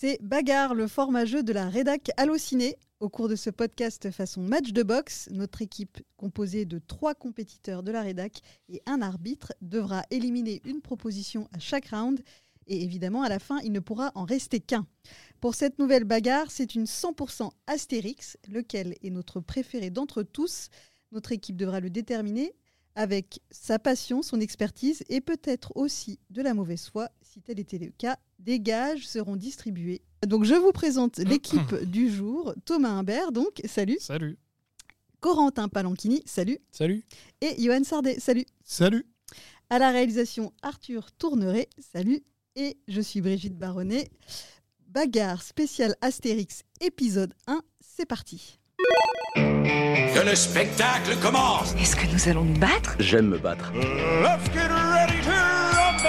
C'est Bagarre, le format jeu de la rédac Allociné. Au cours de ce podcast façon match de boxe, notre équipe, composée de trois compétiteurs de la rédac et un arbitre, devra éliminer une proposition à chaque round. Et évidemment, à la fin, il ne pourra en rester qu'un. Pour cette nouvelle bagarre, c'est une 100% Astérix, lequel est notre préféré d'entre tous. Notre équipe devra le déterminer avec sa passion, son expertise et peut-être aussi de la mauvaise foi, si tel était le cas. Des gages seront distribués. Donc je vous présente l'équipe du jour. Thomas Imbert, donc, salut. Salut. Corentin Palanchini, salut. Salut. Et Johan Sardet, salut. Salut. À la réalisation, Arthur Tourneret, salut. Et je suis Brigitte Baronnet. Bagarre spéciale Astérix, épisode 1, c'est parti. Que le spectacle commence Est-ce que nous allons nous battre? J'aime me battre. Let's get ready to rumble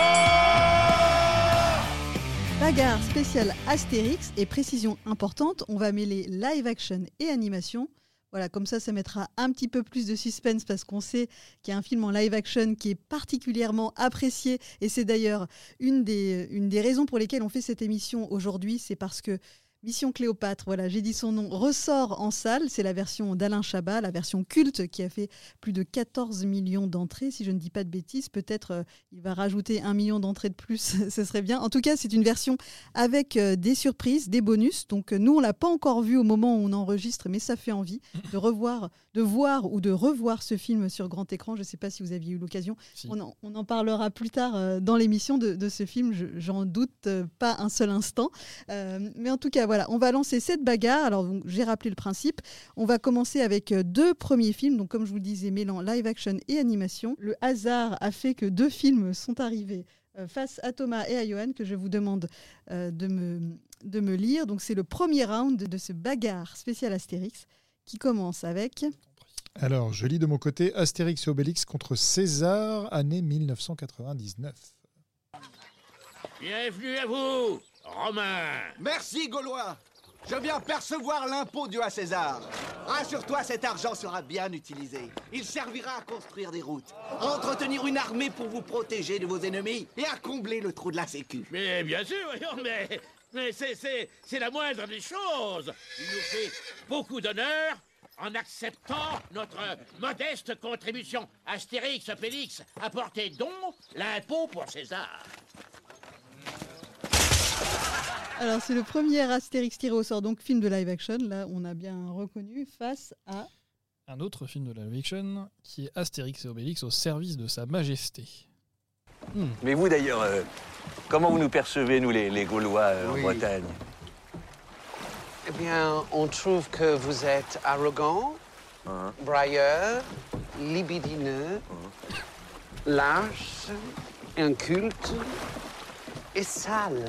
Bagarre spéciale Astérix et précision importante, on va mêler live action et animation. Voilà, comme ça, ça mettra un petit peu plus de suspense parce qu'on sait qu'il y a un film en live action qui est particulièrement apprécié. Et c'est d'ailleurs une des, une des raisons pour lesquelles on fait cette émission aujourd'hui. C'est parce que Mission Cléopâtre, voilà, j'ai dit son nom, ressort en salle. C'est la version d'Alain Chabat, la version culte qui a fait plus de 14 millions d'entrées. Si je ne dis pas de bêtises, peut-être euh, il va rajouter un million d'entrées de plus, ce serait bien. En tout cas, c'est une version avec euh, des surprises, des bonus. Donc euh, nous, on l'a pas encore vu au moment où on enregistre, mais ça fait envie de revoir, de voir ou de revoir ce film sur grand écran. Je ne sais pas si vous aviez eu l'occasion. Si. On, en, on en parlera plus tard dans l'émission de, de ce film. Je- J'en doute pas un seul instant. Mais en tout cas, voilà, on va lancer cette bagarre. Alors, j'ai rappelé le principe. On va commencer avec euh, deux premiers films. Donc, comme je vous le disais, mêlant live action et animation. Le hasard a fait que deux films sont arrivés euh, face à Thomas et à Johan que je vous demande euh, de, me, de me lire. Donc, c'est le premier round de ce bagarre spécial Astérix qui commence avec. Alors, je lis de mon côté Astérix et Obélix contre César, année 1999. Bienvenue à vous, Romain Merci, Gaulois. Je viens percevoir l'impôt dû à César. Rassure-toi, cet argent sera bien utilisé. Il servira à construire des routes, à entretenir une armée pour vous protéger de vos ennemis et à combler le trou de la sécu. Mais bien sûr, voyons, mais, mais c'est, la moindre des choses Il nous fait beaucoup d'honneur en acceptant notre modeste contribution. Astérix, Obélix, apportez donc l'impôt pour César. Alors, c'est le premier Astérix tiré au sort, donc film de live action. Là, on a bien reconnu face à. Un autre film de live action qui est Astérix et Obélix au service de Sa Majesté. Mais vous d'ailleurs, euh, comment vous nous percevez, nous les, les Gaulois euh, Oui. en Bretagne? Eh bien, on trouve que vous êtes arrogant, Hein brailleur, libidineux, lâche, inculte et sale.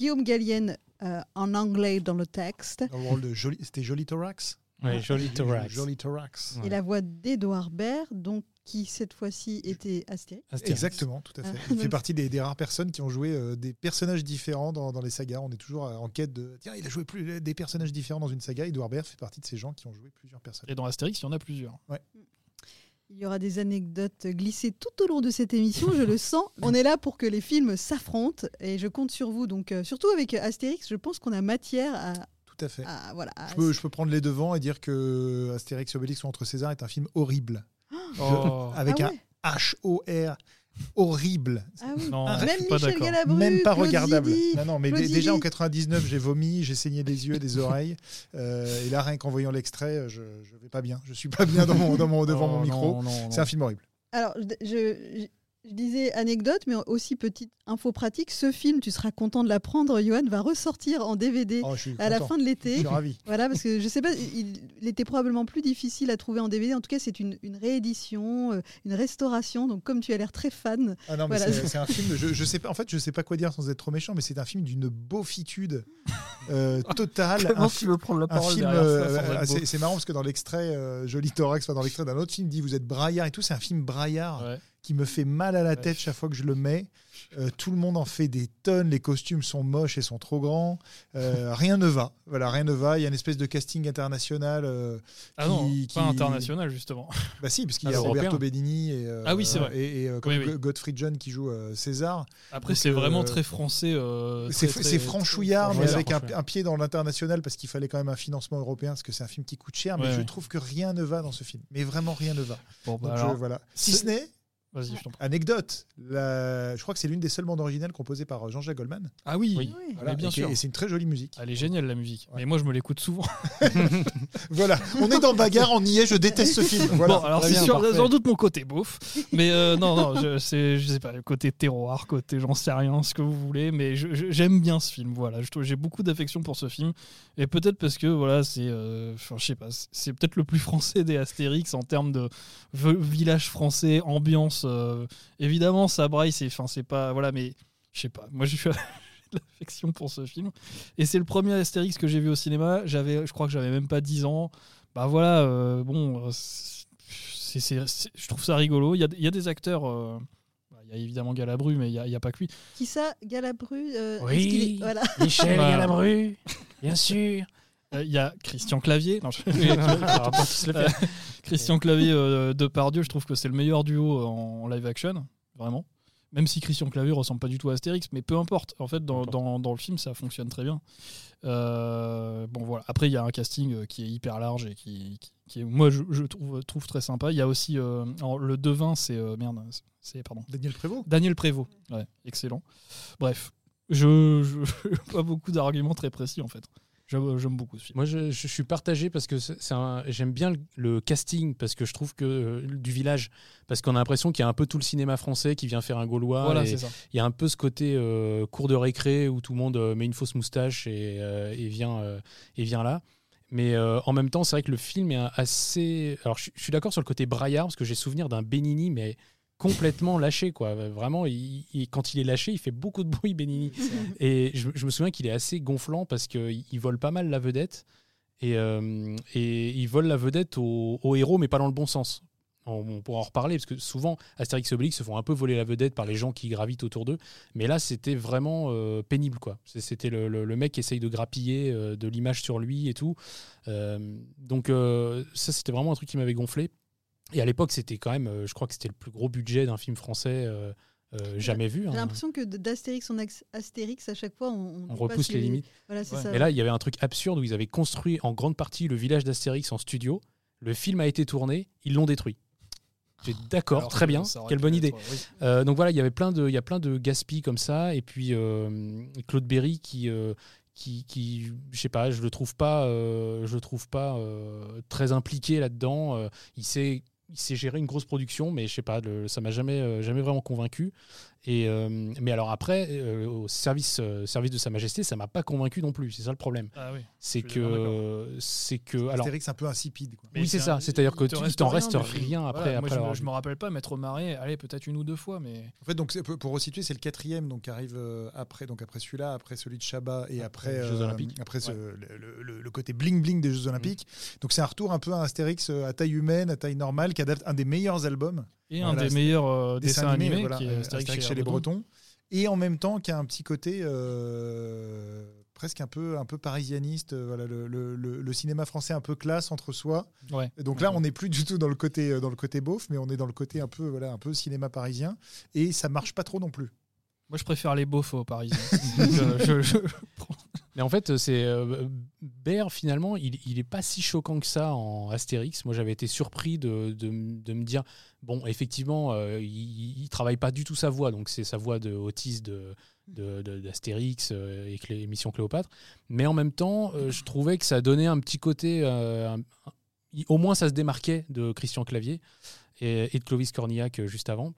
Guillaume Gallienne euh, en anglais dans le texte Dans le rôle de Joli, c'était Joli Thorax? Oui, joli thorax. Joli Thorax. Ouais. et la voix d'Edouard Baird, donc qui cette fois-ci était Astérix. Astérix. Exactement, tout à fait. Ah, Il fait partie des, des rares personnes qui ont joué euh, des personnages différents dans, dans les sagas. On est toujours euh, en quête de. Tiens, il a joué plus, des personnages différents dans une saga. Edouard Baird fait partie de ces gens qui ont joué plusieurs personnages. Et dans Astérix, il y en a plusieurs. Il y aura des anecdotes glissées tout au long de cette émission, je le sens. On est là pour que les films s'affrontent et je compte sur vous. Donc, euh, surtout avec Astérix, je pense qu'on a matière à. Tout à fait. à- voilà, à- Je peux, je peux prendre les devants et dire que Astérix et Obélix contre César est un film horrible. Oh. Avec Ah un H-O-R. Horrible. Ah oui. Non, Arrête. je suis Même pas Michel. Galabru, Même pas Claude regardable. Zidi. Non, non, mais Claude déjà en Zidi. 99, j'ai vomi, j'ai saigné des yeux, des oreilles. Euh, et là, rien qu'en voyant l'extrait, je, je vais pas bien. Je suis pas bien dans mon, dans mon, devant Oh, mon micro. C'est un film horrible. Alors, je, je- je disais anecdote, mais aussi petite info pratique. Ce film, tu seras content de l'apprendre, Johan, va ressortir en DVD Oh, je à la fin de Je l'été. suis ravi. Voilà, parce que je sais pas, il, il était probablement plus difficile à trouver en DVD. En tout cas, c'est une, une réédition, euh, une restauration. Donc, comme tu as l'air très fan, Ah non, mais Voilà. c'est- un film. Je, je sais pas. En fait, je sais pas quoi dire sans être trop méchant, mais c'est un film d'une beaufitude euh, totale. Comment un tu veux prendre la parole euh, ah, c'est c'est marrant parce que dans l'extrait, euh, Joli Thorax, enfin, dans l'extrait d'un autre film, dit vous êtes braillard et tout. C'est un film braillard Ouais. Qui me fait mal à la tête chaque fois que je le mets. Euh, tout le monde en fait des tonnes, les costumes sont moches et sont trop grands. Euh, rien ne va. Voilà, rien ne va. Il y a une espèce de casting international. euh, Ah qui- non, qui- pas international justement. Bah si, parce qu'il Ah, y a européen. Roberto Benigni et, euh, Ah oui, vrai. et, et, comme Oui, oui. Go- Godfrey John qui joue César. Après, c'est vraiment très français. C'est franchouillard, mais avec un, pied dans l'international parce qu'il fallait quand même un financement européen, parce que c'est un film qui coûte cher, mais Ouais, je trouve que rien ne va dans ce film. Mais vraiment rien ne va. Bon, bah Donc, je- voilà. Si ce n'est, Vas-y, je t'en prie. anecdote, la- je crois que c'est l'une des seules bandes originales composées par Jean-Jacques Goldman. Ah oui, Oui. Voilà, mais bien et sûr. Et c'est une très jolie musique. Elle est géniale la musique. Mais moi, je me l'écoute souvent. Voilà, on est dans Bagarre, on y est, je déteste ce film. Voilà. bon, alors très c'est bien, sûr, parfait. sans doute mon côté beauf. Mais euh, non, non, je, c'est- je sais pas, le côté terroir, côté j'en sais rien, ce que vous voulez. Mais je- je- j'aime bien ce film. Voilà, je trouve- j'ai beaucoup d'affection pour ce film. Et peut-être parce que, voilà, c'est. euh, enfin, je sais pas, c'est- c'est peut-être le plus français des Astérix en termes de v- village français, ambiance. Euh, évidemment, ça braille, c'est enfin, c'est pas. Voilà, mais je sais pas. Moi, j'ai de l'affection pour ce film. Et c'est le premier Astérix que j'ai vu au cinéma. J'avais, je crois que j'avais même pas 10 ans. Bah voilà, euh, bon, euh, c'est, c'est- c'est- je trouve ça rigolo. Il y a, il y a des acteurs. euh, bah, il y a évidemment Galabru, mais il n'y a, il y a pas que lui. Qui ça? Galabru euh, Oui. est- Voilà. Michel Voilà. Galabru, bien sûr. Euh, Il y a Christian Clavier. Non, je- Euh, Christian Clavier euh, de Pardieu, je trouve que c'est le meilleur duo en live action, vraiment. Même si Christian Clavier ressemble pas du tout à Astérix, mais peu importe. En fait, dans, dans- dans le film, ça fonctionne très bien. Euh, bon, voilà. Après, il y a un casting euh, qui est hyper large et qui, qui- qui est, moi, je, je trouve, trouve très sympa. Il y a aussi euh, alors, le devin, c'est euh, merde, c'est pardon. Daniel Prévost. Daniel Prévost, ouais, excellent. Bref, je je- pas beaucoup d'arguments très précis en fait. J'aime j'aime beaucoup ce film. Moi, je, je suis partagé parce que j'aime bien le, le casting parce que je trouve que euh, du village parce qu'on a l'impression qu'il y a un peu tout le cinéma français qui vient faire un Gaulois. voilà, c'est ça. il y a un peu ce côté euh, cours de récré où tout le monde euh, met une fausse moustache et, euh, et vient euh, et vient là. Mais euh, en même temps, c'est vrai que le film est assez. Alors, je, suis- je suis d'accord sur le côté braillard parce que j'ai souvenir d'un Benini, mais complètement lâché quoi. Vraiment, il- il- quand il est lâché, il fait beaucoup de bruit Benini. Et je, je me souviens qu'il est assez gonflant parce qu'il il vole pas mal la vedette. Et, euh, et il vole la vedette au, au héros, mais pas dans le bon sens. On, on pourra en reparler, parce que souvent, Astérix et Obélix se font un peu voler la vedette par les gens qui gravitent autour d'eux. Mais là, c'était vraiment euh, pénible. quoi. C'était le, le- le mec qui essaye de grappiller euh, de l'image sur lui et tout. Donc, ça, c'était vraiment un truc qui m'avait gonflé. Et à l'époque, c'était quand même, euh, je crois que c'était le plus gros budget d'un film français euh, euh, jamais vu. J'ai hein. l'impression que d'Astérix en Astérix, à chaque fois, on, repousse les limites. Voilà, c'est Ouais. ça. Mais là, il y avait un truc absurde où ils avaient construit en grande partie le village d'Astérix en studio. Le film a été tourné, ils l'ont détruit. J'ai d'accord, Alors très bien, quelle bonne idée. oui. Euh, donc voilà, il y avait plein de, il y a plein de gaspilles comme ça, et puis euh, Claude Berry qui, euh, qui, qui, je sais pas, je le trouve pas, euh, je le trouve pas euh, très impliqué là-dedans. Euh, il sait, il sait gérer une grosse production, mais je sais pas, ça m'a jamais, euh, jamais vraiment convaincu. Et euh, mais alors après, euh, au service, euh, service de Sa Majesté, ça m'a pas convaincu non plus. C'est ça le problème. Ah oui. C'est que, c'est que, alors. Astérix un peu insipide. Quoi. Oui, c'est c'est ça. C'est-à-dire que tu- reste t'en rien, reste rien voilà, après. moi, je, je me rappelle pas m'être marré, allez, peut-être une ou deux fois, mais. En fait, donc c'est- pour resituer, c'est le quatrième donc qui arrive après, donc après celui-là, après celui de Chabat et après les Jeux euh, Olympiques. après ce- le, le- le- le côté bling bling des Jeux Olympiques. Donc c'est un retour un peu à Astérix à taille humaine, à taille normale, qui adapte un des meilleurs albums Et Voilà, un des c'est- meilleurs euh, dessins animés, voilà, qui est Astérix, Astérix chez les Bretons, et en même temps qui a un petit côté euh, presque un peu un peu parisianiste. euh, Voilà, le, le- le- le cinéma français un peu classe entre soi. Ouais. Et donc là, on n'est plus du tout dans le côté euh, dans le côté beauf, mais on est dans le côté un peu voilà un peu cinéma parisien, et ça marche pas trop non plus. Moi, je préfère les beaufs aux Parisiens. Donc, euh, je- je- Mais en fait, c'est euh, finalement, il, il est pas si choquant que ça en Astérix. Moi, j'avais été surpris de, me dire bon, effectivement, euh, il, il travaille pas du tout sa voix, donc c'est sa voix de autiste de d'Astérix euh, et Mission Cléopâtre. Mais en même temps, je trouvais que ça donnait un petit côté, au moins ça se démarquait de Christian Clavier et, et de Clovis Cornillac juste avant.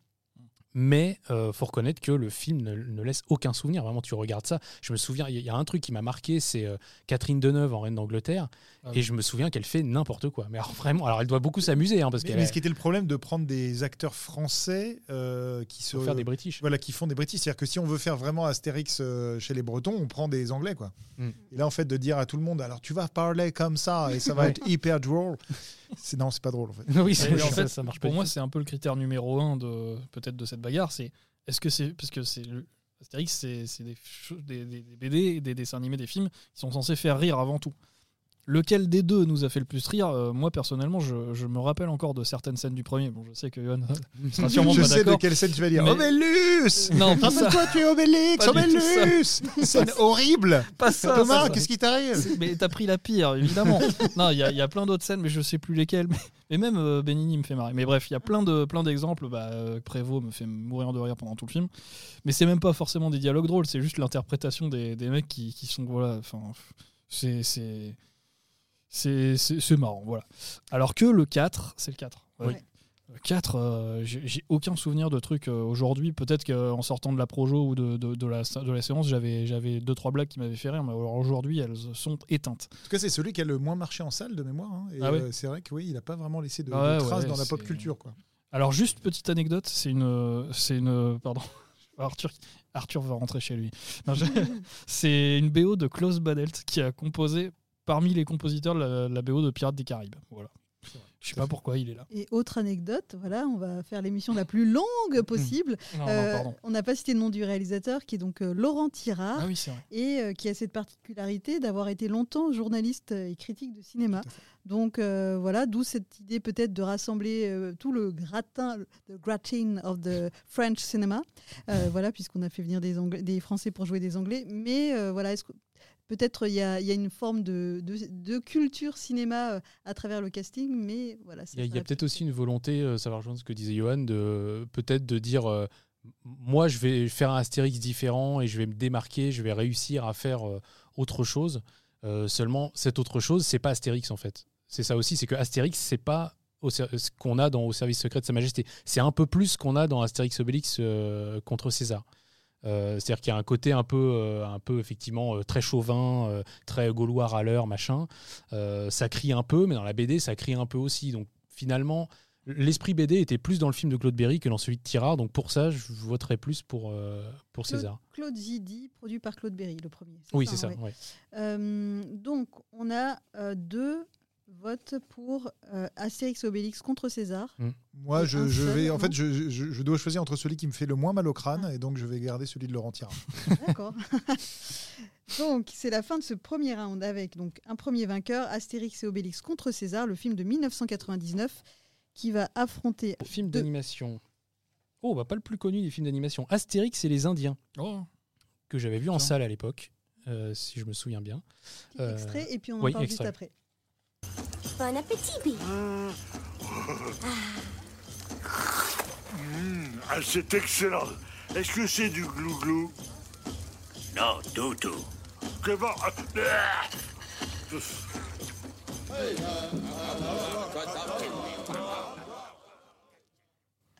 Mais euh, faut reconnaître que le film ne, ne laisse aucun souvenir. Vraiment, tu regardes ça. Je me souviens, il y, a un truc qui m'a marqué, c'est euh, Catherine Deneuve en Reine d'Angleterre. Ah oui. Et je me souviens qu'elle fait n'importe quoi. Mais alors vraiment, alors elle doit beaucoup s'amuser hein, parce Mais, mais ce qui était le problème de prendre des acteurs français euh, qui se faire des British. voilà qui font des British, c'est-à-dire que si on veut faire vraiment Astérix euh, chez les Bretons, on prend des Anglais quoi. Mm. Et là en fait de dire à tout le monde, alors tu vas parler comme ça et ça va être hyper drôle. C'est non, c'est pas drôle en fait. oui, Mais c'est- en ça, fait, ça marche pas pour du moi, tout. c'est un peu le critère numéro un de peut-être de cette bagarre. C'est est-ce que c'est parce que c'est le Astérix, c'est c'est des, cho- des, des- des BD, des dessins animés, des films qui sont censés faire rire avant tout. Lequel des deux nous a fait le plus rire Euh, Moi, personnellement, je, je me rappelle encore de certaines scènes du premier. Bon, je sais que Johan sera sûrement je pas sais de quelle scène tu vas dire. Mais- Obélus Non. Rappelle-toi, tu es Obélix Pas. Obélus Scène horrible Pas ça. Thomas, qu'est-ce qui t'arrive Mais t'as pris la pire, évidemment. non, il y, a- il y a plein d'autres scènes, mais je sais plus lesquelles. Mais, mais même euh, Benigni me fait marrer. Mais bref, il y a plein de plein d'exemples. Bah, euh, Prévost me fait mourir de rire pendant tout le film. Mais c'est même pas forcément des dialogues drôles, c'est juste l'interprétation des, des mecs qui, qui sont voilà. Enfin, c'est c'est c'est c'est- c'est marrant, voilà. Alors que le 4, c'est le 4. Oui. Le 4, euh, j'ai j'ai aucun souvenir de trucs euh, aujourd'hui. Peut-être qu'en sortant de la projo ou de, de, de la, de la séance, j'avais j'avais deux trois blagues qui m'avaient fait rire, mais alors aujourd'hui, elles sont éteintes. En tout cas, c'est celui qui a le moins marché en salle de mémoire. hein. Et Ah ouais euh, c'est vrai que oui, il a pas vraiment laissé de, de Ah ouais, traces ouais, dans la pop c'est- culture. Quoi. Alors juste petite anecdote, c'est une, c'est une, pardon, Arthur, Arthur va rentrer chez lui. Non, je- c'est une BO de Klaus Badelt qui a composé parmi les compositeurs la, la BO de Pirates des Caraïbes. Voilà. Je sais pas pourquoi il est là. Et autre anecdote, voilà, on va faire l'émission la plus longue possible. Non, non, Euh, on n'a pas cité le nom du réalisateur, qui est donc euh, Laurent Tirard, Ah oui, c'est vrai. et euh, qui a cette particularité d'avoir été longtemps journaliste et critique de cinéma. Donc euh, voilà, d'où cette idée peut-être de rassembler euh, tout le gratin, the gratin of the French cinema. Euh, voilà, puisqu'on a fait venir des, Anglais- des Français pour jouer des Anglais. Mais euh, voilà, est-ce que peut-être il y a, il y a une forme de, de, de culture cinéma euh, à travers le casting, mais voilà. Il y a, peut-être aussi une volonté, euh, ça va rejoindre ce que disait Johan, de peut-être de dire euh, moi je vais faire un Astérix différent et je vais me démarquer, je vais réussir à faire euh, autre chose. Euh, seulement, cette autre chose, c'est pas Astérix en fait. C'est ça aussi, c'est que Astérix, c'est pas ce qu'on a dans Au service secret de Sa Majesté. C'est un peu plus qu'on a dans Astérix Obélix euh, contre César. Euh, C'est-à-dire qu'il y a un côté un peu, euh, un peu effectivement euh, très chauvin, euh, très gaulois râleur, machin. Euh, ça crie un peu, mais dans la BD, ça crie un peu aussi. Donc finalement, l'esprit BD était plus dans le film de Claude Berry que dans celui de Tirard. Donc pour ça, je voterais plus pour, pour Claude- César. Claude Zidi, produit par Claude Berry, le premier. Oui, c'est ça. ouais. ouais. Donc, on a deux votes pour euh, Astérix Obélix contre César. Moi, Et je, un je seul, vais, en fait, je, je- je dois choisir entre celui qui me fait le moins mal au crâne, et donc je vais garder celui de Laurent Tirard. D'accord. donc, c'est la fin de ce premier round avec donc un premier vainqueur, Astérix et Obélix contre César, le film de 1999, qui va affronter. Film deux- d'animation. Oh, bah pas le plus connu des films d'animation. Astérix et les Indiens, Oh, que j'avais vu en salle à l'époque, euh, si je me souviens bien. Petit Euh, extrait, et puis on en oui, parle extrait. juste après. Bon appétit, Billy. Ah, c'est excellent. Est-ce que c'est du glouglou? Non, tout, tout. Que bon Ah,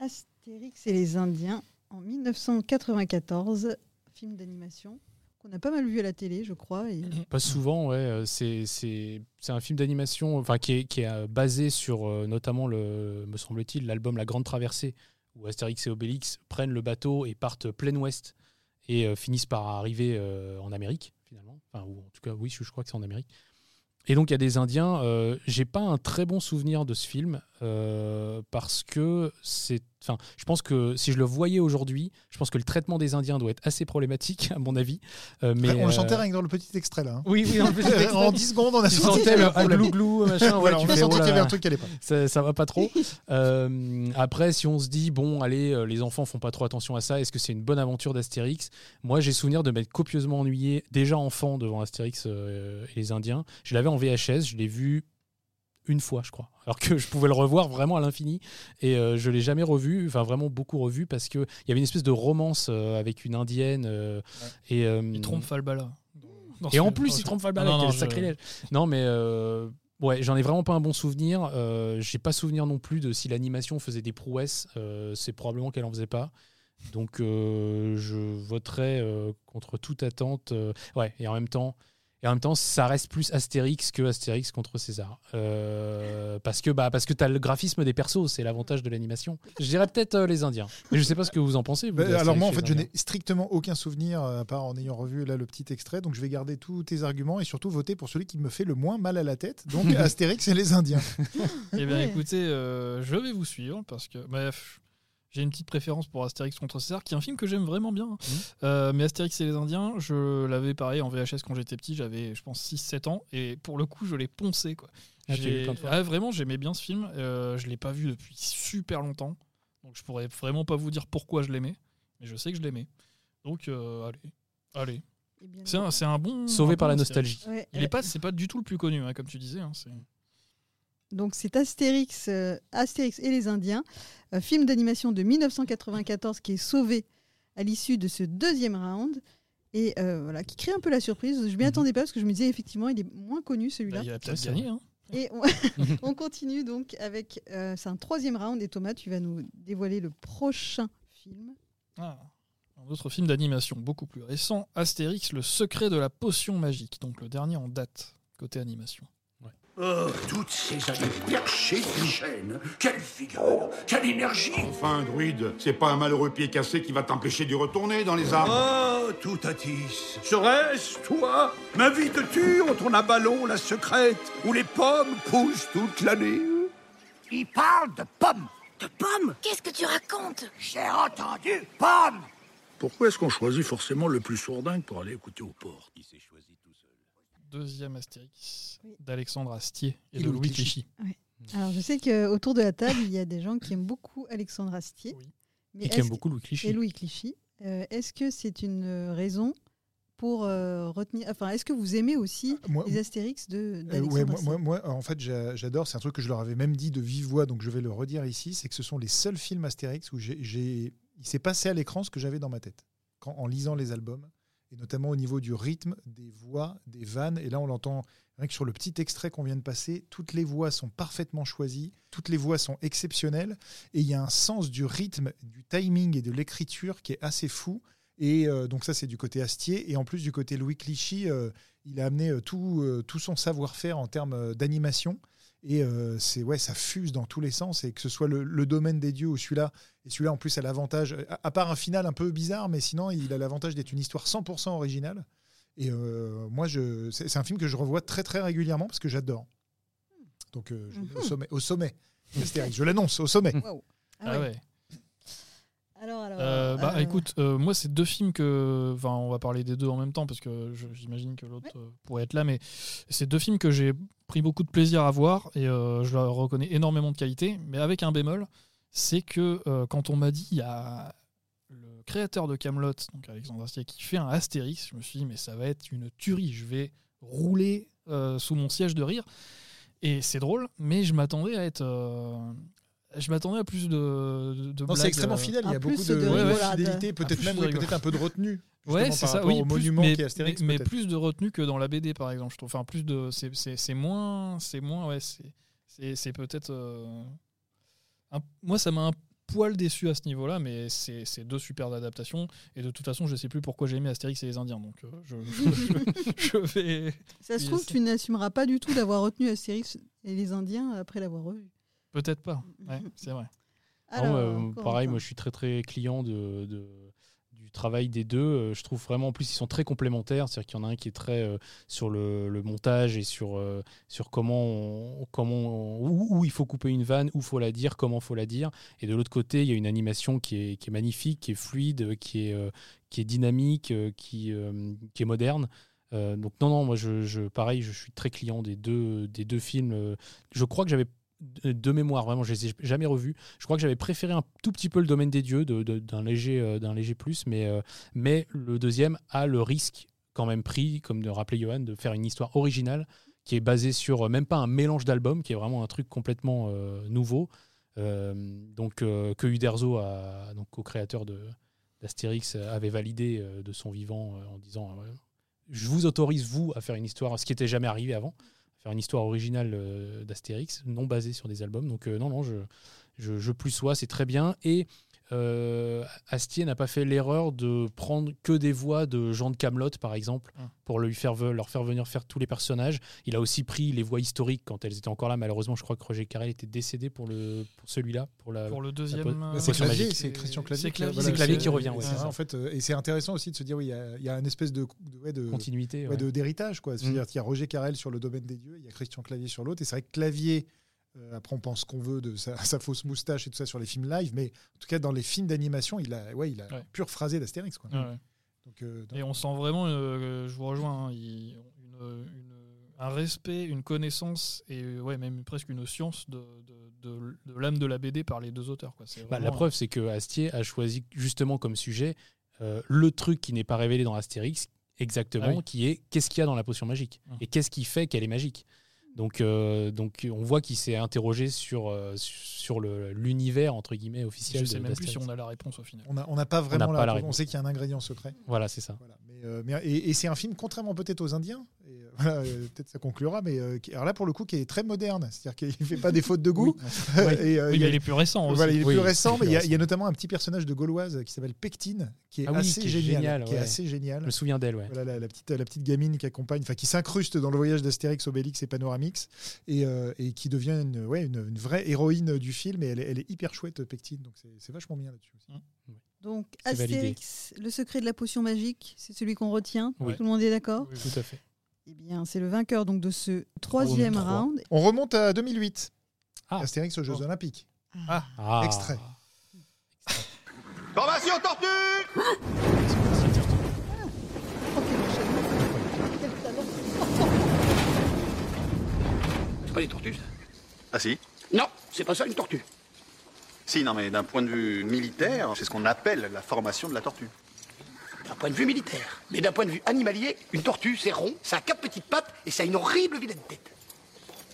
Astérix et les Indiens en 1994, film d'animation qu'on a pas mal vu à la télé, je crois. Pas souvent, ouais. euh, C'est un film d'animation enfin, qui est, qui est euh, basé sur euh, notamment, le, me semble-t-il, l'album La Grande Traversée, où Astérix et Obélix prennent le bateau et partent plein ouest et finissent par arriver en Amérique, finalement. Enfin, ou en tout cas, oui, je, je crois que c'est en Amérique. Et donc, il y a des Indiens. Euh, J'ai pas un très bon souvenir de ce film euh, parce que c'est. Enfin, je pense que si je le voyais aujourd'hui, je pense que le traitement des Indiens doit être assez problématique, à mon avis. Euh, mais, on le chantait euh, rien que dans le petit extrait là. hein. oui, oui, en, plus, en 10 secondes, on a senti le glou-glou, machin. Voilà, ouais, on tu a senti oh qu'il y avait un truc qui allait pas. Ça, ça va pas trop. Euh, après, si on se dit, bon, allez, euh, les enfants font pas trop attention à ça, est-ce que c'est une bonne aventure d'Astérix? Moi, j'ai souvenir de m'être copieusement ennuyé, déjà enfant, devant Astérix euh, et les Indiens. Je l'avais en VHS, je l'ai vu une fois, je crois. Alors que je pouvais le revoir vraiment à l'infini. Et euh, je l'ai jamais revu, enfin vraiment beaucoup revu, parce qu'il y avait une espèce de romance euh, avec une indienne. euh, et, euh, il trompe Falbala. Dans et ce- en plus, il trompe Falbala, non, quel non, je- sacrilège. Non, mais euh, ouais, j'en ai vraiment pas un bon souvenir. Euh, J'ai pas souvenir non plus de si l'animation faisait des prouesses. Euh, C'est probablement qu'elle en faisait pas. Donc, euh, je voterai euh, contre toute attente. euh, ouais, et en même temps, Et en même temps, ça reste plus Astérix que Astérix contre César. Euh, parce que, bah, parce que tu as le graphisme des persos, c'est l'avantage de l'animation. Je dirais peut-être euh, les Indiens. Mais je sais pas ce que vous en pensez. vous, Bah, d'Astérix alors moi, en fait, je n'ai strictement aucun souvenir, euh, à part en ayant revu là le petit extrait. Donc, je vais garder tous tes arguments et surtout voter pour celui qui me fait le moins mal à la tête. Donc, Astérix et les Indiens. Eh bien, écoutez, euh, je vais vous suivre parce que, bref, j'ai une petite préférence pour Astérix contre César, qui est un film que j'aime vraiment bien. Mmh. Euh, mais Astérix et les Indiens, je l'avais pareil en VHS quand j'étais petit, j'avais, je pense, 6-7 ans, et pour le coup, je l'ai poncé. Quoi. Ah, tu l'as J'ai- vu plein de fois. Ah, vraiment, j'aimais bien ce film. Euh, je l'ai pas vu depuis super longtemps, donc je pourrais vraiment pas vous dire pourquoi je l'aimais, mais je sais que je l'aimais. Donc, euh, allez, allez. Eh C'est un, c'est un bon. Sauvé un par bon la nostalgie. ouais, Il est pas, c'est pas du tout le plus connu, hein, comme tu disais. hein, Donc c'est Astérix, euh, Astérix et les Indiens, un film d'animation de 1994 qui est sauvé à l'issue de ce deuxième round et euh, voilà qui crée un peu la surprise. Je m'y attendais pas parce que je me disais effectivement il est moins connu Bah, celui-là. il a Ouais, peut-être gagné. Hein. Et on, on continue donc avec euh, c'est un troisième round et Thomas tu vas nous dévoiler le prochain film. Ah, un autre film d'animation beaucoup plus récent, Astérix, le secret de la potion magique, donc le dernier en date, côté animation. Oh, toutes ces années perchées qui gênent. Quelle figure, quelle énergie. Enfin, druide, c'est pas un malheureux pied cassé qui va t'empêcher d'y retourner dans les arbres. Oh, tout Atis. Serait-ce toi M'invites-tu en ton abalon la secrète où les pommes poussent toute l'année? Il parle de pommes. De pommes? Qu'est-ce que tu racontes? J'ai entendu pommes. Pourquoi est-ce qu'on choisit forcément le plus sourdingue pour aller écouter aux portes Qui s'est choisi tout seul. Deuxième Astérix, Oui. d'Alexandre Astier et, Et de Louis Clichy. Alors je sais que autour de la table il y a des gens qui aiment beaucoup Alexandre Astier. Oui. Mais Et qui est-ce aime que- beaucoup Louis Clichy. et Louis Clichy. Euh, est-ce que c'est une euh, raison pour euh, retenir Enfin, est-ce que vous aimez aussi Moi, les Astérix de Euh, ouais, moi, moi, moi, en fait, j'a- j'adore. C'est un truc que je leur avais même dit de vive voix, donc je vais le redire ici. C'est que ce sont les seuls films Astérix où j'ai, j'ai- il s'est passé à l'écran ce que j'avais dans ma tête quand, en lisant les albums, et notamment au niveau du rythme, des voix, des vannes. Et là, on l'entend rien que sur le petit extrait qu'on vient de passer. Toutes les voix sont parfaitement choisies, toutes les voix sont exceptionnelles, et il y a un sens du rythme, du timing et de l'écriture qui est assez fou. Et euh, donc ça, c'est du côté Astier. Et en plus, du côté Louis Clichy, euh, il a amené euh, tout, tout son savoir-faire en termes d'animation. Et euh, c'est ouais, ça fuse dans tous les sens. Et que ce soit le, le domaine des dieux ou celui-là, et celui-là en plus a l'avantage, à, à part un final un peu bizarre, mais sinon il a l'avantage d'être une histoire 100% originale. Et euh, moi, je, c'est, un film que je revois très très régulièrement parce que j'adore. Donc euh, je- au Mhm. sommet, au sommet. Astérix, je l'annonce, au sommet. Waouh. Ah Ah ouais. ouais. Alors, alors. Euh, bah euh, écoute, euh, moi c'est deux films que, enfin on va parler des deux en même temps parce que j'imagine que l'autre pourrait être là, mais c'est deux films que j'ai pris beaucoup de plaisir à voir et euh, je leur reconnais énormément de qualité, mais avec un bémol, c'est que quand on m'a dit il y a le créateur de Camelot, donc Alexandre Astier, qui fait un Astérix, je me suis dit mais ça va être une tuerie, je vais rouler sous mon siège de rire. Et c'est drôle, mais je m'attendais à être euh, je m'attendais à plus de, de, de Non, c'est extrêmement euh, fidèle. Il y a beaucoup de, de ouais, ouais, rigolade. fidélité, peut-être même de oui, rigolade. peut-être un peu de retenue. Ouais, c'est ça. Oui, au plus- monument mais, qui est Astérix. mais, plus de retenue que dans la BD, par exemple. Je trouve. Enfin, plus de. C'est, c'est, c'est moins. C'est moins. Ouais. C'est, c'est, c'est peut-être. euh, un- moi, ça m'a un poil déçu à ce niveau-là, mais c'est, c'est deux super adaptations. Et de toute façon, je sais plus pourquoi j'ai aimé Astérix et les Indiens. Donc, euh, je, je, je vais. Ça se trouve, tu n'assumeras pas du tout d'avoir retenu Astérix et les Indiens après l'avoir revu. Peut-être pas. Ouais, c'est vrai. Non, Alors, euh, pareil, moi je suis très très client de, de- du travail des deux. Euh, Je trouve vraiment, en plus, ils sont très complémentaires. C'est-à-dire qu'il y en a un qui est très euh, sur le, le montage et sur, euh, sur comment, on- comment on- où, où il faut couper une vanne, où faut la dire, comment faut la dire. Et de l'autre côté, il y a une animation qui est, qui est magnifique, qui est fluide, qui est, euh, qui est dynamique, qui, qui est moderne. Donc non, non, moi je, je- pareil, je suis très client des deux, des deux films. Je crois que j'avais de mémoire, vraiment, je les ai jamais revus. Je crois que j'avais préféré un tout petit peu le domaine des dieux, d'un léger, euh, léger plus, mais, euh, mais le deuxième a le risque quand même pris, comme de rappeler Johan, de faire une histoire originale qui est basée sur euh, même pas un mélange d'albums, qui est vraiment un truc complètement nouveau. Donc que Uderzo, a, donc co-créateur de d'Astérix, avait validé de son vivant en disant je vous autorise vous à faire une histoire, ce qui n'était jamais arrivé avant, faire une histoire originale euh, d'Astérix, non basée sur des albums. Donc euh, non, non, je, je, plus sois, c'est très bien. Et euh, Astier n'a pas fait l'erreur de prendre que des voix de Jean de Camelot, par exemple, Hum. pour lui faire, leur faire venir faire tous les personnages. Il a aussi pris les voix historiques quand elles étaient encore là. Malheureusement, je crois que Roger Carrel était décédé pour, le, pour celui-là. Pour, la, Pour le deuxième, euh, Bah, c'est Clavier, c'est Christian Clavier. c'est qui- Clavier, voilà, c'est Clavier qui revient, ouais, ça. en fait, et c'est intéressant aussi de se dire, oui, il y a, il y a une espèce de, de, ouais, de Continuité. ouais, ouais. de- d'héritage. quoi. Mm. C'est-à-dire qu'il y a Roger Carrel sur le domaine des dieux, il y a Christian Clavier sur l'autre. Et c'est vrai que Clavier, euh, après on pense ce qu'on veut de sa, sa fausse moustache et tout ça sur les films live, mais en tout cas dans les films d'animation, il a, ouais, il a Ouais. pure phrasé d'Astérix. Quoi. Ouais, ouais. Donc, euh, Et on sent vraiment, euh, je vous rejoins, hein, il- une- une- un respect, une connaissance et ouais, même presque une science de, de- de- de l'âme de la BD par les deux auteurs. Quoi. C'est Bah, la preuve, c'est que Astier a choisi justement comme sujet euh, le truc qui n'est pas révélé dans Astérix, exactement, Ah oui. qui est qu'est-ce qu'il y a dans la potion magique Hum. et qu'est-ce qui fait qu'elle est magique. Donc, euh, donc on voit qu'il s'est interrogé sur, euh, sur le- l'univers entre guillemets officiel. Je sais de- même plus si on a la réponse au final. on n'a on pas vraiment la, pas la on réponse. sait qu'il y a un ingrédient secret. Voilà, c'est ça. Voilà. Mais, euh, mais- et et c'est un film, contrairement peut-être aux Indiens, voilà, euh, peut-être ça conclura, mais euh, qui- alors là pour le coup qui est très moderne, c'est-à-dire qu'il ne fait pas des fautes de goût. Oui. Et, euh, Oui, il y mais a- il est plus récent aussi. Voilà, il est Oui, plus récent, mais il y, a, plus il y a notamment un petit personnage de Gauloise qui s'appelle Pectine, qui est Ah oui, assez qui est génial, génial, qui est ouais. assez génial. Je me souviens d'elle, ouais. Voilà la, la petite, la petite gamine qui accompagne, enfin qui s'incruste dans le voyage d'Astérix, Obélix et Panoramix, et, euh, et qui devient une, ouais, une, une vraie héroïne du film. Et elle est, elle est hyper chouette, Pectine, donc c'est vachement bien là-dessus. aussi. Donc C'est validé. Astérix, le secret de la potion magique, c'est celui qu'on retient. Oui. Tout le monde est d'accord? Oui, Tout à fait. Eh bien, c'est le vainqueur donc de ce troisième trois. round. On remonte à 2008, Ah. Astérix aux Jeux Oh. Olympiques. Ah, Ah. Extrait. Formation tortue Oh, quel enchaînement. Quel talent. C'est pas des tortues, ça Ah si Non, c'est pas ça une tortue. Si, non, mais d'un point de vue militaire, c'est ce qu'on appelle la formation de la tortue. D'un point de vue militaire. Mais d'un point de vue animalier, une tortue, c'est rond, ça a quatre petites pattes et ça a une horrible vilaine tête.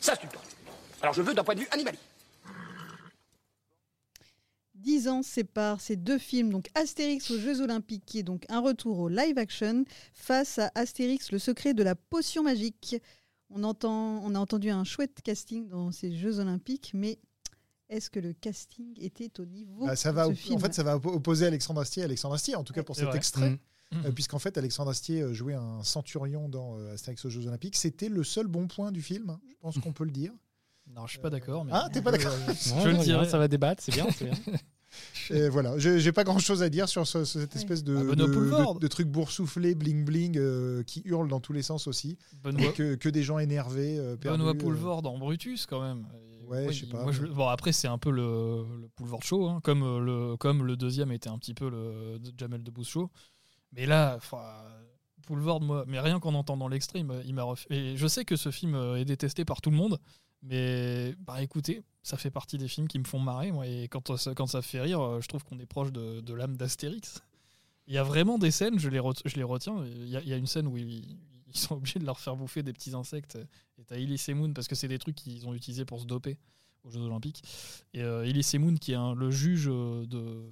Ça, c'est une tortue. Alors je veux d'un point de vue animalier. Dix ans séparent ces deux films, donc Astérix aux Jeux Olympiques, qui est donc un retour au live action, face à Astérix, le secret de la potion magique. On, entend, on a entendu un chouette casting dans ces Jeux Olympiques, mais est-ce que le casting était au niveau Bah, ça de va, ce film en fait, ça va oppo- opposer Alexandre Astier à Alexandre Astier, en tout cas pour cet vrai. extrait. Mhm. Euh, Puisqu'en fait, Alexandre Astier euh, jouait un centurion dans euh, Astérix aux Jeux Olympiques. C'était le seul bon point du film, hein, je pense qu'on peut le dire. non, je suis pas d'accord. mais- Ah, t'es pas d'accord Je le non, dirais. Ça va débattre, c'est bien. c'est bien. Et voilà, je- j'ai pas grand chose à dire sur ce- cette espèce de, Ah, de, truc boursouflé, bling bling, euh, qui hurle dans tous les sens aussi. Benoît, Que, que des gens énervés, euh, perdus, Benoît euh. Poulvord en Brutus quand même. Ouais, je sais il- pas, moi, je- mais- bon, après, c'est un peu le, le Poulvord show, hein, comme, euh, le, comme le deuxième était un petit peu le Jamel Debbouze show. Mais là, Poulvord, moi, mais rien qu'en entendant l'extrait, il m'a- il m'a refait. Et je sais que ce film euh, est détesté par tout le monde, mais bah écoutez, ça fait partie des films qui me font marrer, moi. Et quand ça, quand ça fait rire, euh, je trouve qu'on est proche de, de l'âme d'Astérix. Il y a vraiment des scènes, je les, je les retiens. Il y, a, il y a une scène où ils, ils sont obligés de leur faire bouffer des petits insectes. Et t'as Elise Moon, parce que c'est des trucs qu'ils ont utilisés pour se doper aux Jeux Olympiques. Et euh, Moon, qui est le juge euh, de.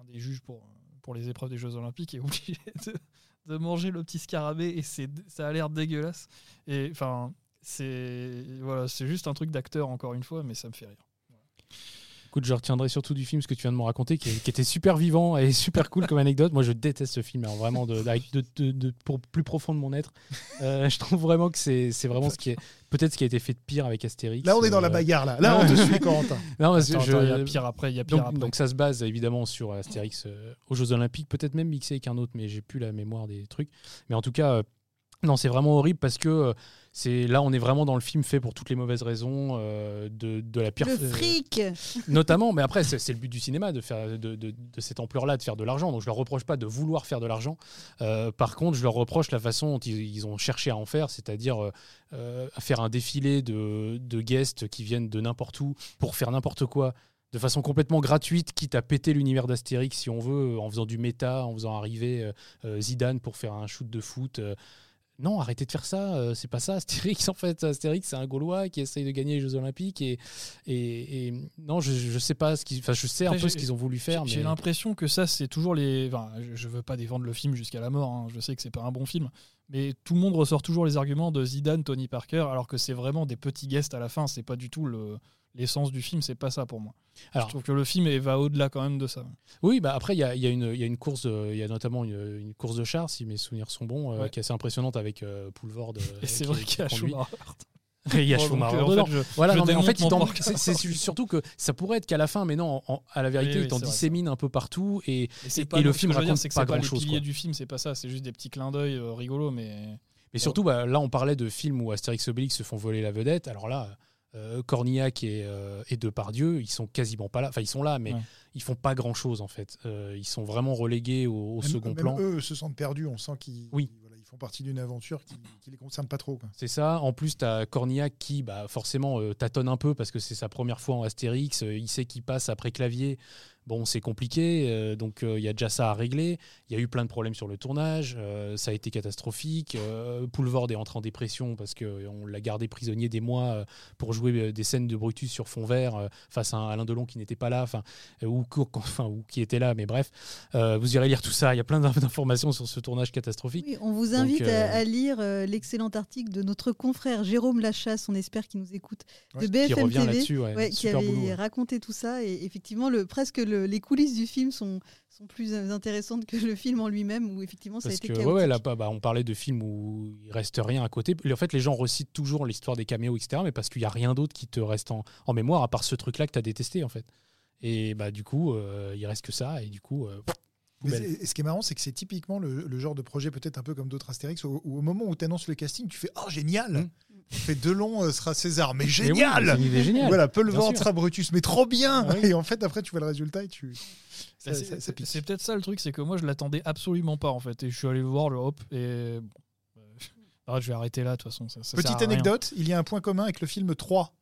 Un des juges pour, pour les épreuves des Jeux Olympiques, est obligé de, manger le petit scarabée et ça a l'air dégueulasse. Et enfin, c'est. Voilà, c'est juste un truc d'acteur, encore une fois, mais ça me fait rire. Écoute, je retiendrai surtout du film ce que tu viens de me raconter, qui, qui était super vivant et super cool comme anecdote. Moi, je déteste ce film, alors vraiment, de, de, de- de- pour plus profond de mon être. Euh, je trouve vraiment que c'est c'est vraiment ce qui est peut-être ce qui a été fait de pire avec Astérix. Là, on est dans la Euh, bagarre, là. Là, on te suit, Corentin. Non, parce que Attends, je- attends, il y a pire après, il y a pire donc, après. donc ça se base évidemment sur Astérix euh, aux Jeux Olympiques, peut-être même mixé avec un autre, mais j'ai plus la mémoire des trucs. Mais en tout cas, euh, non, c'est vraiment horrible parce que euh, c'est là, on est vraiment dans le film fait pour toutes les mauvaises raisons euh, de, de la pire. Le euh, fric Notamment, mais après, c'est le but du cinéma de faire de, de- de cette ampleur-là, de faire de l'argent. Donc je leur reproche pas de vouloir faire de l'argent. Euh, par contre, je leur reproche la façon dont ils, ils ont cherché à en faire, c'est-à-dire à faire un défilé de, de guests qui viennent de n'importe où pour faire n'importe quoi. De façon complètement gratuite, quitte à péter l'univers d'Astérix si on veut, en faisant du méta, en faisant arriver euh, Zidane pour faire un shoot de foot. euh, non, arrêtez de faire ça. euh, c'est pas ça, Astérix. En fait, Astérix, c'est un Gaulois qui essaye de gagner les Jeux Olympiques. Et, et, et non, je, je sais pas ce qu'ils. Enfin, je sais un peu ce qu'ils ont voulu faire. J'ai mais... l'impression que ça, c'est toujours les. Enfin, je, je veux pas défendre le film jusqu'à la mort. hein. Je sais que c'est pas un bon film, Mais tout le monde ressort toujours les arguments de Zidane, Tony Parker, alors que c'est vraiment des petits guests à la fin. C'est pas du tout le l'essence du film, c'est pas ça pour moi. Alors- je trouve que le film va au-delà quand même de ça. Oui, bah après, il y a, y a y a une course, de- il y a notamment une, une course de chars, si mes souvenirs sont bons, euh, Ouais. qui est assez impressionnante avec euh, Poulvord. euh, Et c'est qui- vrai qui qu'il y a. Schumacher. Il y a donc, Schumacher euh, en fait, je- voilà, je non, mais en fait, c'est c'est surtout que ça pourrait être qu'à la fin, mais non, en- à la vérité, Oui, oui, il t'en c'est vrai, dissémine un peu partout et, Et, c'est et- pas et le film dire, raconte c'est pas c'est pas grand les chose. piliers du film, c'est pas ça, c'est juste des petits clins d'œil euh, rigolos, mais. Mais surtout, bah, là, on parlait de films où Astérix et Obélix se font voler la vedette. Alors là, euh, Cornillac et, euh, et Depardieu, ils sont quasiment pas là. Enfin, ils sont là, mais Ouais. ils font pas grand chose en fait. Euh, ils sont vraiment relégués au, au Même- second même plan. Eux se sentent perdus. On sent qu'ils Oui. voilà, ils font partie d'une aventure qui, qui les concerne pas trop. C'est ça. En plus, tu as Cornillac qui, bah, forcément, euh, tâtonne un peu parce que c'est sa première fois en Astérix. Euh, il sait qu'il passe après clavier. Bon, c'est compliqué. euh, donc, euh, il y a déjà ça à régler. Il y a eu plein de problèmes sur le tournage. euh, ça a été catastrophique. Poulvord est entré en dépression parce qu'on l'a gardé prisonnier des mois pour jouer des scènes de Brutus sur fond vert face à un Alain Delon qui n'était pas là, enfin, ou, enfin, ou qui était là, mais bref. Vous irez lire tout ça. Il y a plein d'in- d'informations sur ce tournage catastrophique. Oui, on vous invite à, à lire l'excellent article de notre confrère Jérôme Lachasse, on espère qu'il nous écoute, Ouais, de qui BFM revient TV, là-dessus, ouais, qui avait boulot, raconté tout ça. Et effectivement, le, presque le- les coulisses du film sont, sont plus intéressantes que le film en lui-même, où effectivement ça a Parce été que, chaotique. ouais, ouais, là, bah, bah, on parlait de films où il reste rien à côté. En fait, les gens recitent toujours l'histoire des caméos, etc. Mais parce qu'il n'y a rien d'autre qui te reste en, en mémoire, à part ce truc-là que tu as détesté, en fait. Et bah, du coup, euh, il reste que ça. Et du coup, euh, Mais poubelle. c'est- et ce qui est marrant, c'est que c'est typiquement le, le genre de projet, peut-être un peu comme d'autres Astérix, où, où au moment où tu annonces le casting, tu fais Oh, génial Mm. Fait Delon euh, sera César, mais oui, génial une idée géniale. Voilà, sûr. sera Brutus, mais trop bien Ah oui. Et en fait, après, tu vois le résultat et tu. Bah, c'est peut-être ça le truc, c'est que moi je l'attendais absolument pas en fait. Et je suis allé le voir le hop et. bon, arrête, je vais arrêter là de toute façon. Ça, ça Petite anecdote, il y a un point commun avec le film 3.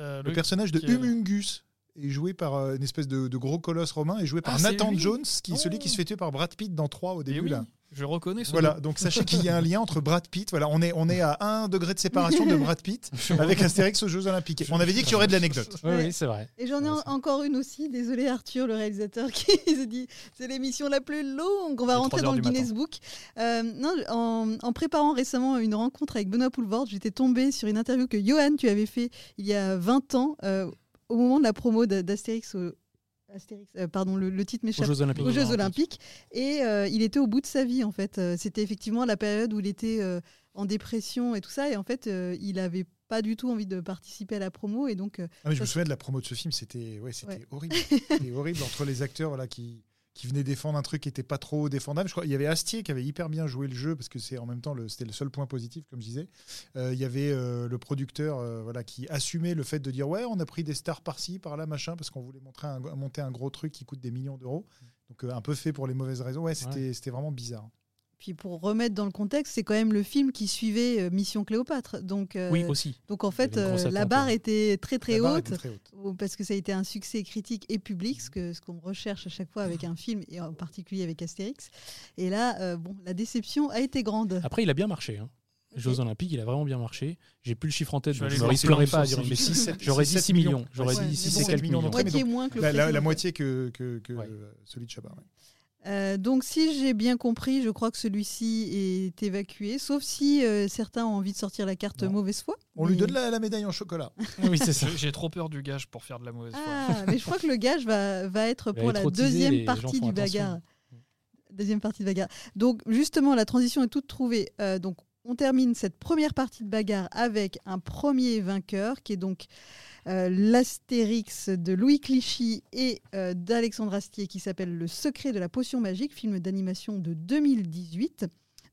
Euh, Le personnage de est- Humungus est joué par euh, une espèce de, de gros colosse romain, est joué par Ah, Nathan Jones, qui est celui Oh. qui se fait tuer par Brad Pitt dans 3 au Eh début. oui, là. je reconnais ce Voilà, nom. donc sachez qu'il y a un lien entre Brad Pitt. Voilà, on est, on est à un degré de séparation de Brad Pitt avec Astérix aux Jeux Olympiques. On avait dit qu'il y aurait de l'anecdote. Oui, c'est vrai. Et j'en ai en- encore une aussi, désolé Arthur, le réalisateur, qui se dit c'est l'émission la plus longue, on va rentrer 3 dans le matin. Guinness Book. Euh, non, en, en préparant récemment une rencontre avec Benoît Poulvord, j'étais tombée sur une interview que Johan, tu avais fait il y a 20 ans, euh, au moment de la promo d'A- d'Astérix. au- Astérix, euh, pardon, le, le titre m'échappe. Aux Jeux Olympiques. Aux Jeux Olympiques. Et euh, il était au bout de sa vie, en fait. Euh, C'était effectivement la période où il était euh, en dépression et tout ça. Et en fait, euh, il n'avait pas du tout envie de participer à la promo. Et donc, euh, Ah, mais je me souviens de la promo de ce film, c'était ouais, c'était Ouais. horrible. C'était horrible entre les acteurs voilà, qui, qui venaient défendre un truc qui n'était pas trop défendable. Je crois il y avait Astier qui avait hyper bien joué le jeu parce que c'est en même temps le, c'était le seul point positif, comme je disais. Euh, il y avait euh, le producteur euh, voilà, qui assumait le fait de dire ouais, on a pris des stars par-ci, par-là, machin, parce qu'on voulait montrer un, monter un gros truc qui coûte des millions d'euros. Donc euh, un peu fait pour les mauvaises raisons. Ouais, c'était c'était vraiment bizarre. Puis pour remettre dans le contexte, c'est quand même le film qui suivait euh, Mission Cléopâtre. Donc, euh, Oui, aussi. Donc en fait, euh, la barre ouais. était très très La barre haute, était très haute. parce que ça a été un succès critique et public, ce que ce qu'on recherche à chaque fois avec un film et en particulier avec Astérix. Et là, euh, bon, la déception a été grande. Après, il a bien marché. Hein. Les Jeux Olympiques, il a vraiment bien marché. J'ai plus le chiffre en tête, Je sur pas à dire. Mais Six, si, sept- j'aurais six, dit sept 6 millions. J'aurais Ouais, dit mais 6 bon, et quelques millions. d'entrées, mais Moitié moins que le La, la- la moitié que, que, que Ouais. celui de Chabat. Euh, donc si j'ai bien compris, je crois que celui-ci est évacué, sauf si euh, certains ont envie de sortir la carte Non. mauvaise foi. On lui donne la, la médaille en chocolat. Oui, c'est ça. J'ai- trop peur du gage pour faire de la mauvaise foi. Ah, mais je crois que le gage va, va être pour la deuxième partie du attention. bagarre. Deuxième partie de bagarre. Donc justement, la transition est toute trouvée. Euh, donc on termine cette première partie de bagarre avec un premier vainqueur qui est donc euh, l'Astérix de Louis Clichy et euh, d'Alexandre Astier qui s'appelle Le secret de la potion magique, film d'animation de 2018.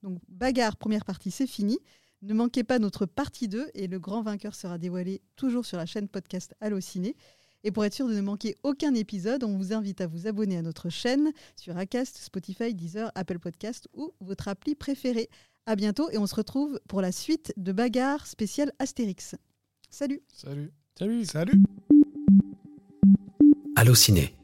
Donc bagarre, première partie, c'est fini. Ne manquez pas notre partie 2 et le grand vainqueur sera dévoilé toujours sur la chaîne podcast Allociné. Et pour être sûr de ne manquer aucun épisode, on vous invite à vous abonner à notre chaîne sur Acast, Spotify, Deezer, Apple Podcast ou votre appli préférée. À bientôt et on se retrouve pour la suite de Bagarre spéciale Astérix. Salut Salut. Salut. Salut Allociné.